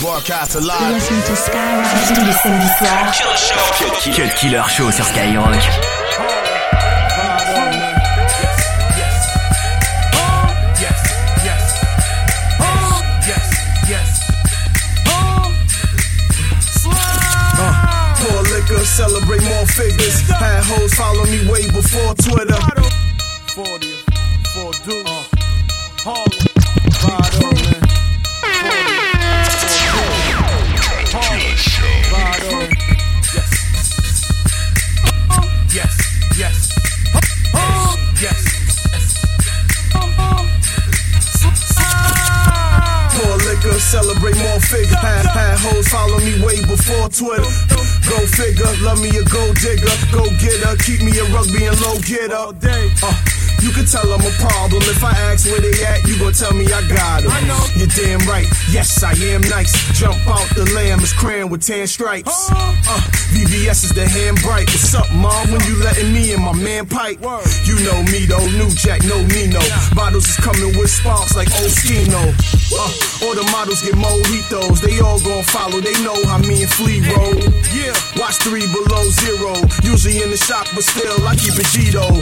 Broadcast alive. Listen to Skyrock tous les samedis soirs. Cut Killer Show sur Skyrock. celebrate more figures. Had hoes follow me way before Twitter. 40, 4 Dukes. Uh, Harlem. Twitter. Go figure, love me a gold digger. Go get her, keep me a rugby and low getter. Uh, you can tell I'm a problem. If I ask where they at, you gon' tell me I got them. I know. You're damn right. Yes, I am nice. Jump out the lamb is crayon with tan stripes. Uh, VVS is the hand bright. What's up, mom? When you letting me and my man pipe? You know me though, new jack, no Nino. Bottles is coming with sparks like Oskino. Uh, all the models get mojitos. They all gon' follow. They know how me and Flea roll. Yeah, watch three below zero. Usually in the shop, but still I keep it G though.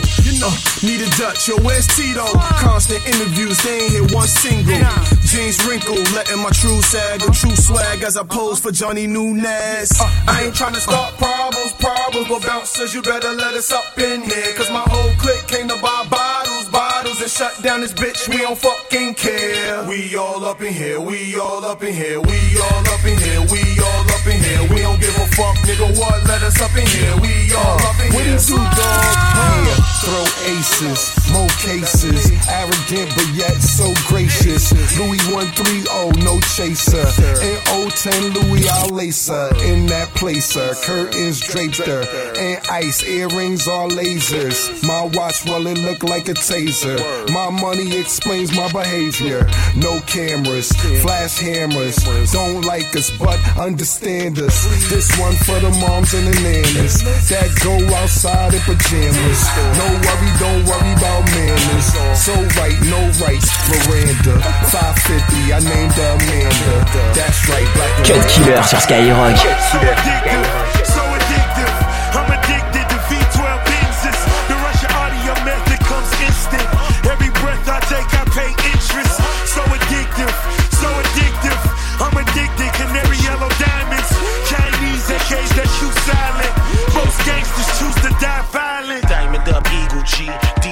You need a Dutch, yo, where's Tito? Constant interviews, they ain't hit one single. Jeans wrinkled, letting my true sag, a true swag as I pose for Johnny Nunez. Uh, I ain't trying to start problems, problems, but bouncers, you better let us up in here. Cause my whole clique came to buy bottles, bottles, and shut down this bitch, we don't fucking care. We all up in here, we all up in here, we all up in here, we all here. We don't give a fuck, nigga, what? Let us up in here, we all up in here. What do you dog? Yeah, throw aces more cases. Arrogant but yet so gracious. Louis 130, no chaser. In 010 Louis, I'll lace her. In that placer, curtains draped her. And ice, earrings are lasers. My watch, well, it look like a taser. My money explains my behavior. No cameras, flash hammers. Don't like us, but understand us. This one for the moms and the nannies that go outside in pajamas. No worry, don't worry about manners. So right, no rights, veranda. 550, I named Amanda. That's right, black Cut Killer sur Skyrock.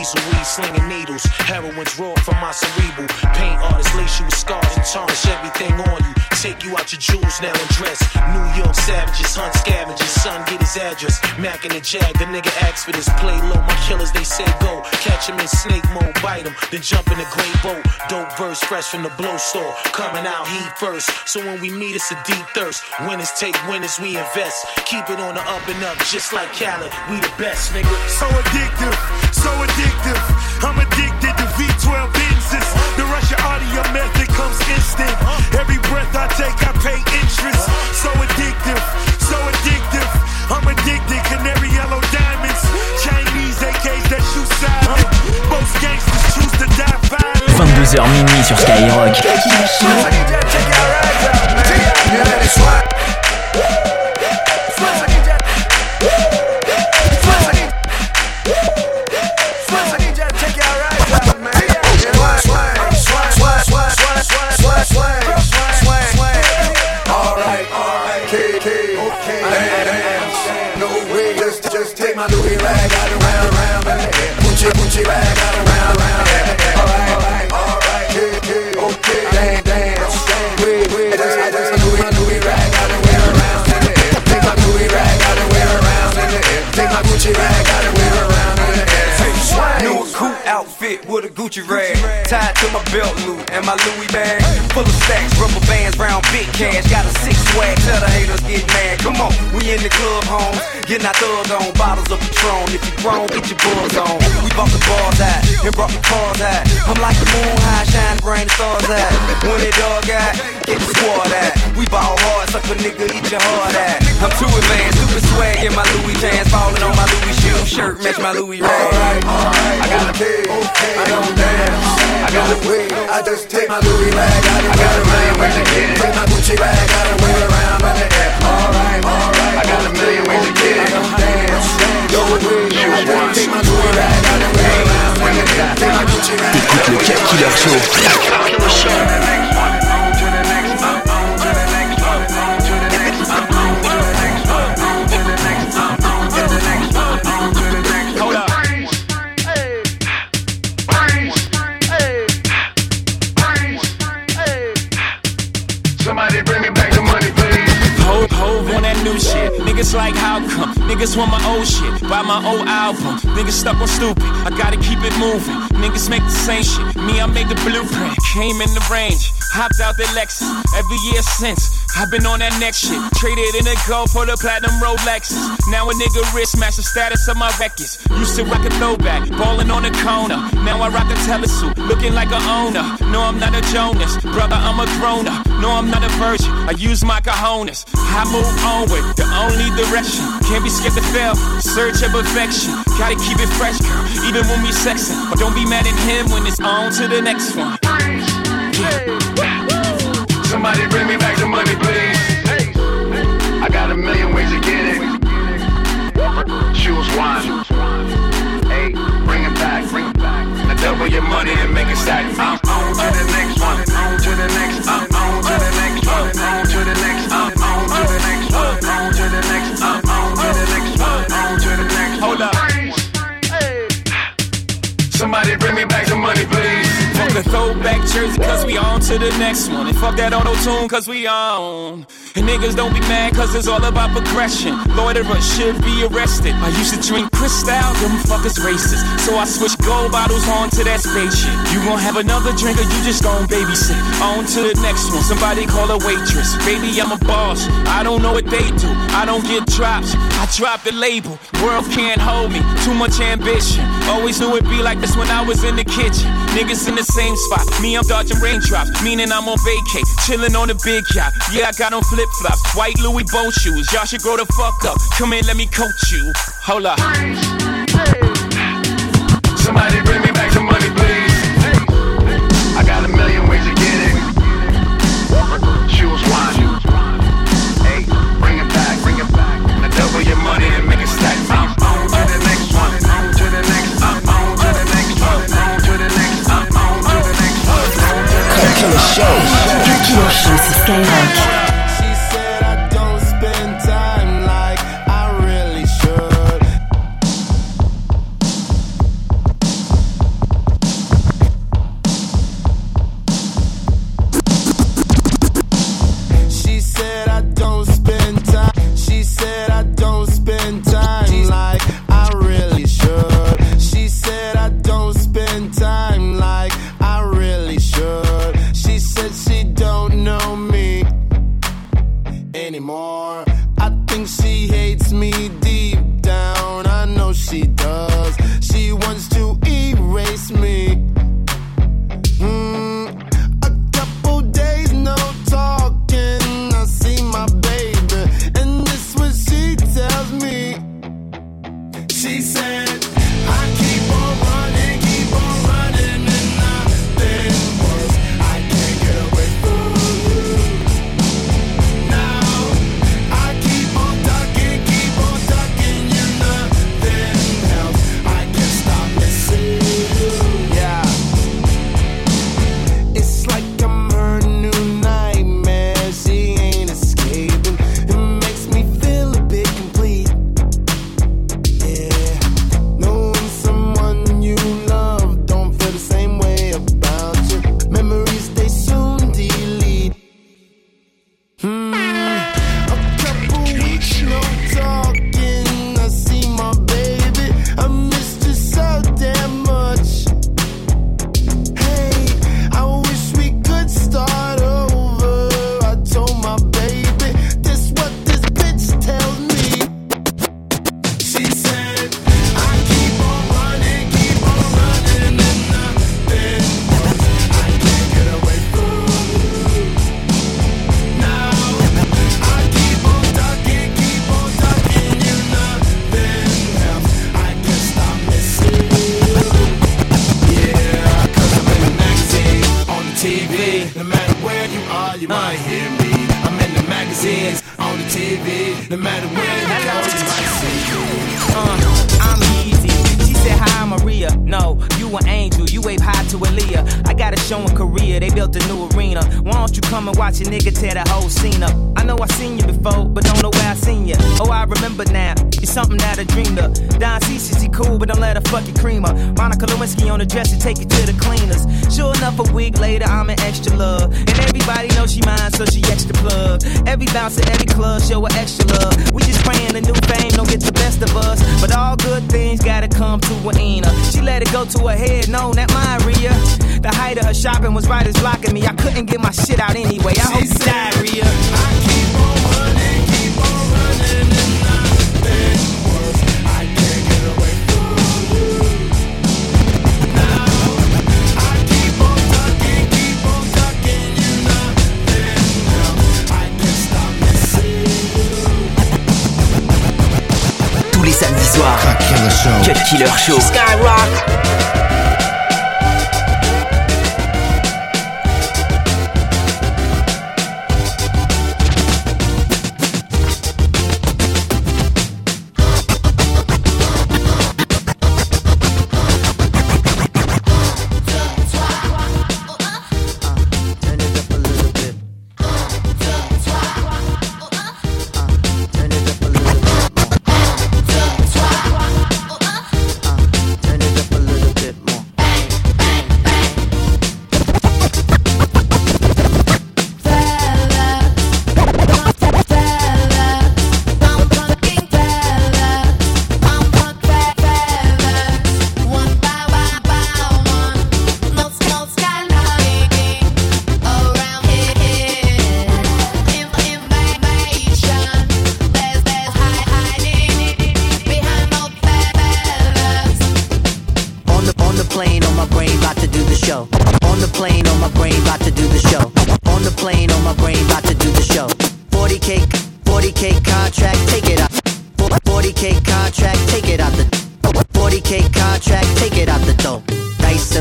G. Diesel weed slinging needles. Heroin's raw from my cerebral. Paint artists lace you with scars and tarnish everything on you. Take you out your jewels now and dress. New York savages hunt scavengers. Son, get his address. Mac and the Jag, the nigga asked for this. Play low, my killers they say go. Catch him in snake mode, bite him, then jump in the gray boat. Dope verse fresh from the blow store. Coming out heat first. So when we meet, it's a deep thirst. Winners take winners, we invest. Keep it on the up and up, just like Khaled. We the best, nigga. So addictive, so addictive. I'm addicted to V12 Benzes. The Russian audio method comes instant. Every breath I take, I pay interest. So addictive, so addictive. I'm addicted, canary yellow diamonds. Chinese AKs that shoot silent. Most gangsters choose to die violent. 22h minuit sur Skyrock. Gucci, Gucci rag out around, around, Alright, alright, alright, okay, okay, damn, damn, wait, wait, just, I just Louis, my Louis rag out and wear around in the. Take my Louis rag out and wear around in the. Take my Gucci rag out and wear around in the. New cool outfit with Gucci rag tied to my belt loop and my Louis bag full of stacks, rubber bands, round big cash. Got a six swag, tell the haters get mad. Come on, we in the club, home, getting our thug on, bottles of Patron. If you grown, get your buzz on. We bought the bars out and brought the cars out. I'm like the moon high, shine, the stars out. When it dog out, get the squad out. We ball hard, suck a nigga, eat your heart out. I'm too advanced, stupid swag in my Louis pants, falling on my Louis shoe shirt, match my Louis rag. Alright, alright, I got a okay, okay, I don't. I got a weed, I just take my bag I got a million to get my wear around. Alright, alright. I got a million to get it. I. I take my my. Écoute le Cat. Album. Niggas stuck on stupid, I gotta keep it moving. Niggas make the same shit, me I made the blueprint. Came in the range, hopped out the Lexus. Every year since, I've been on that next shit. Traded in a gold for the platinum Rolexes. Now a nigga wrist match the status of my records. Used to rock a throwback, ballin' on the corner. Now I rock a telesuit, looking like a owner. No, I'm not a Jonas, brother, I'm a grown up. No, I'm not a virgin, I use my cojones. I move onward, the only direction. Can't be scared to fail, search of perfection. Gotta keep it fresh, girl, even when we sexin'. But don't be mad at him when it's on to the next one. Yeah. Somebody bring me back the money, please. I got a million ways to get it. Choose one. Hey, bring it back, bring it back. Now double your money and make it stack. I'm on to the next one. On to the next. I'm next one. And fuck that auto tune, cause we on. And niggas don't be mad, cause it's all about progression. Loiterers should be arrested. I used to drink Cristal, them fuckers racist. So I switched gold bottles on to that spaceship. You gon' have another drink, or you just gon' babysit. On to the next one, somebody call a waitress. Baby, I'm a boss. I don't know what they do. I don't get drops. I drop the label. World can't hold me. Too much ambition. Always knew it'd be like this when I was in the kitchen. Niggas in the same spot. Me, I'm dodging raindrops, meaning I'm on vacay, chilling on the big yacht. Yeah, I got on flip flops, white Louis bow shoes. Y'all should grow the fuck up. Come in, let me coach you. Hold up. Somebody bring me back some money, please. I got a million ways to get it. Choose one. Hey, bring it back, bring it back. Now double your money and make it stack. I'm on to the next one. On to the next. I'm on to the next one. On to the next. I'm on to the next one. Cut Killer Show. Cut Killer Show sur Skyrock. Built a new arena. Why don't you come and watch a nigga tear the whole scene up? I know I seen you before, but don't know where I seen you. Oh, I remember now. You're something that I dreamed of. Don C, she cool, but don't let her fuck your creamer. Monica Lewinsky on the dresser, take it to the cleaners. Sure enough, a week later, I'm an extra love. And everybody knows she mine, so she extra plug. Every bounce at every club, show her extra love. We just praying a new fame don't get the best of us. But all good things gotta come to an end. She let it go to her head, no, that Maria. The height of her shopping was right as blocking me. I couldn't get my shit out anyway. I hope you diarrhea. I keep on running, keep on running, and nothing works. I can't get away from you. Now I keep on talking, keep on talking, you nothing else. I can't stop missing you. Tous les samedis soirs. Cut Killer Show. Cut Killer Show. Skyrock.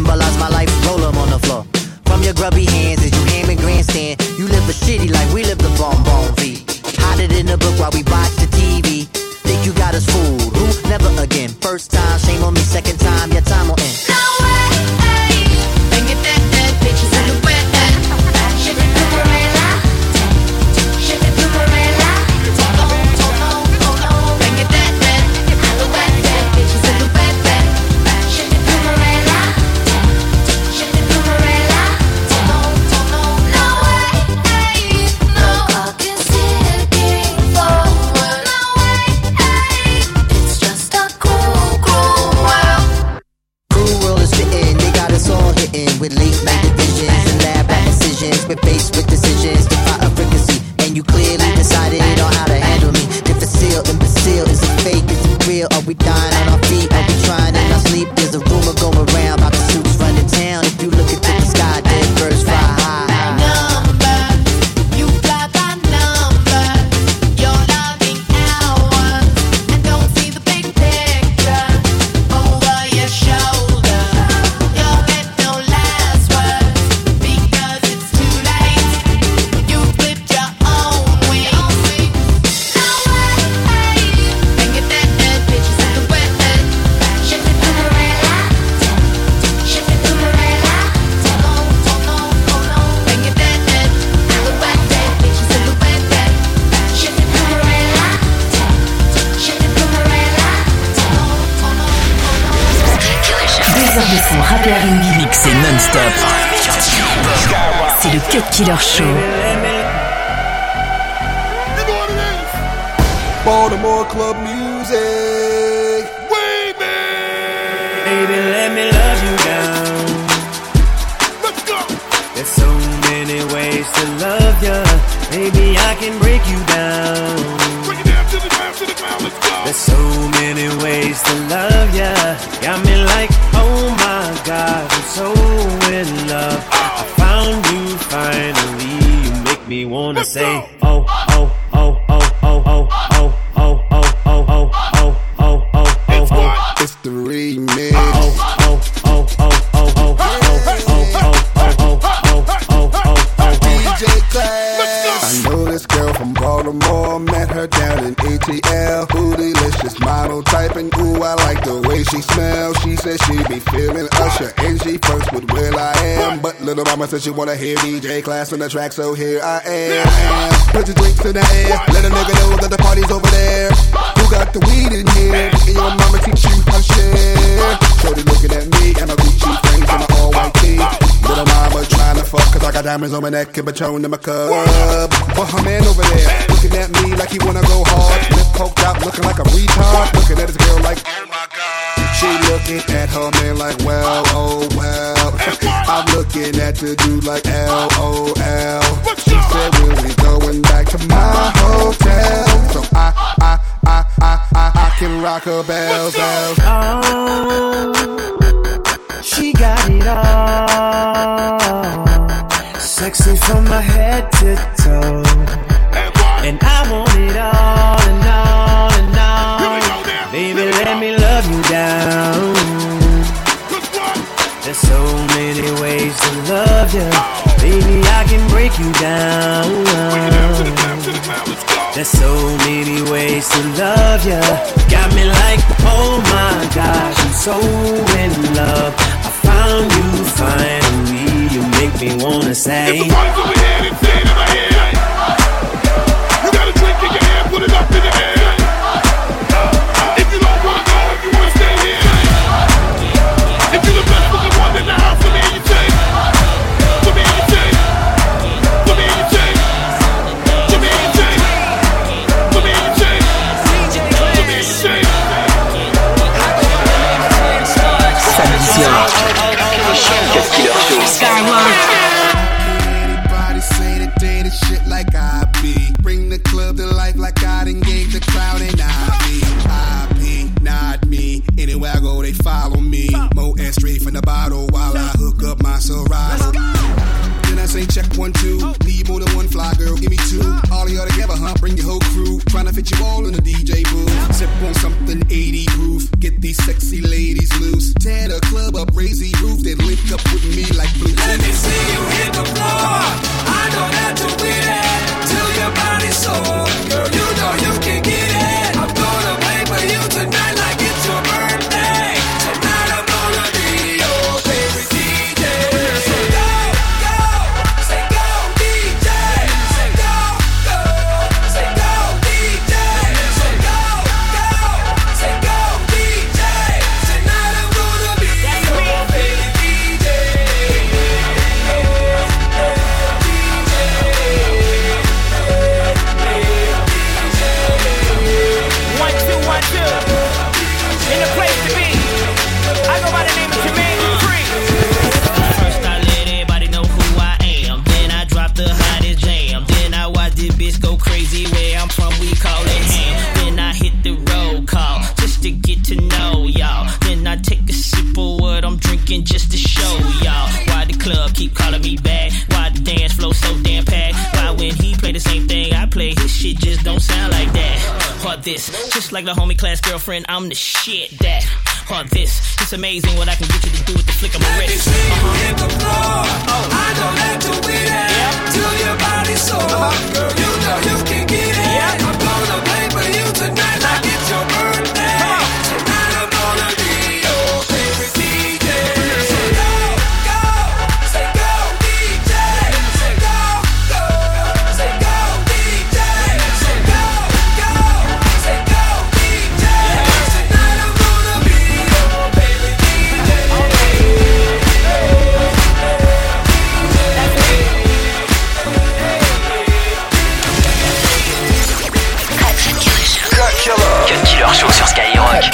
Symbolize my life, roll on the floor. From your grubby hands as you ham and grandstand, you live a shitty life, we live the bomb bomb V. Hide it in the book while we watch the TV. Think you got us fooled? With late night divisions and lab back decisions. We're faced with Cut Killer Show. Baltimore club music. Baby, let me love you down. Let's go. There's so many ways to love ya. Maybe I can break you down. Bring it down to the ground, to the ground. Let's go. There's so many ways to love ya. Got me like, say, Little mama said she wanna hear DJ class on the track, so here I am. Put your drinks in the air, let a nigga know that the party's over there. Who got the weed in here? And your mama teach you how to share. Shorty looking at me and my Gucci frames and my all white tee. Little mama trying to fuck, cause I got diamonds on my neck and Patron in my cup. But her man over there, looking at me like he wanna go hard. Lip poked out, looking like a retard. Looking at his girl like. She looking at her man like, well, oh well. I'm looking at the dude like, LOL. She said, when we going back to my hotel? So I, I, I, I, I, I can rock her bells, bells. Oh, she got it all. Sexy from my head to toe. And I want it all me love you down. There's so many ways to love you. Baby, I can break you down. There's so many ways to love you. Got me like, oh my gosh, I'm so in love. I found you finally. You make me wanna say. This, just like the homie class girlfriend, I'm the shit that. Or this, it's amazing what I can get you to do with the flick of my wrist. Let me see you uh-huh. hit the floor. Oh. I know that you'll be there till your body's sore. Girl, you know you can get it. I'm gonna play for you tonight like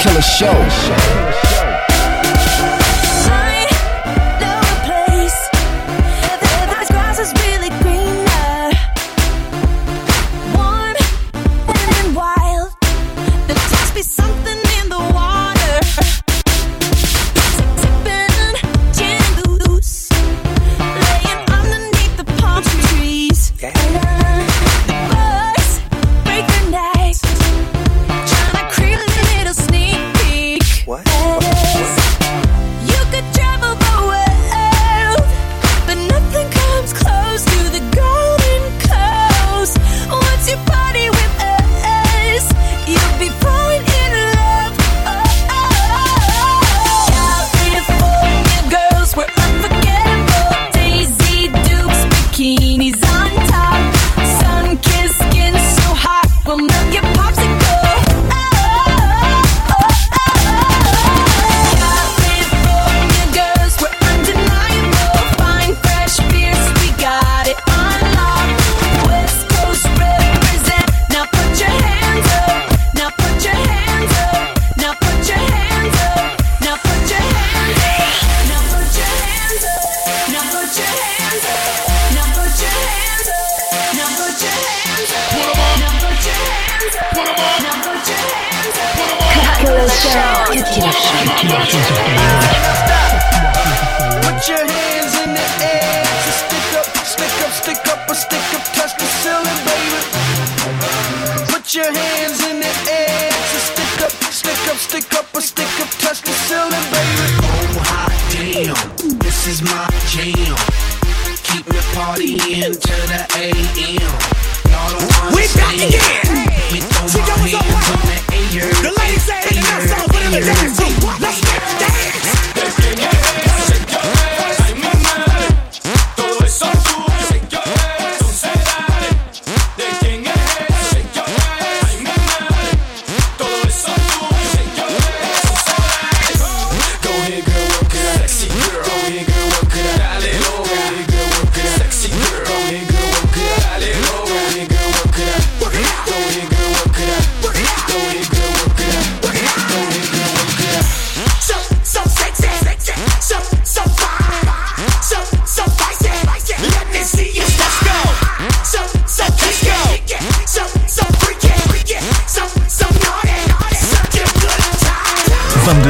Killer Show. We back again. She our hands in the lady said, ladies say, for them.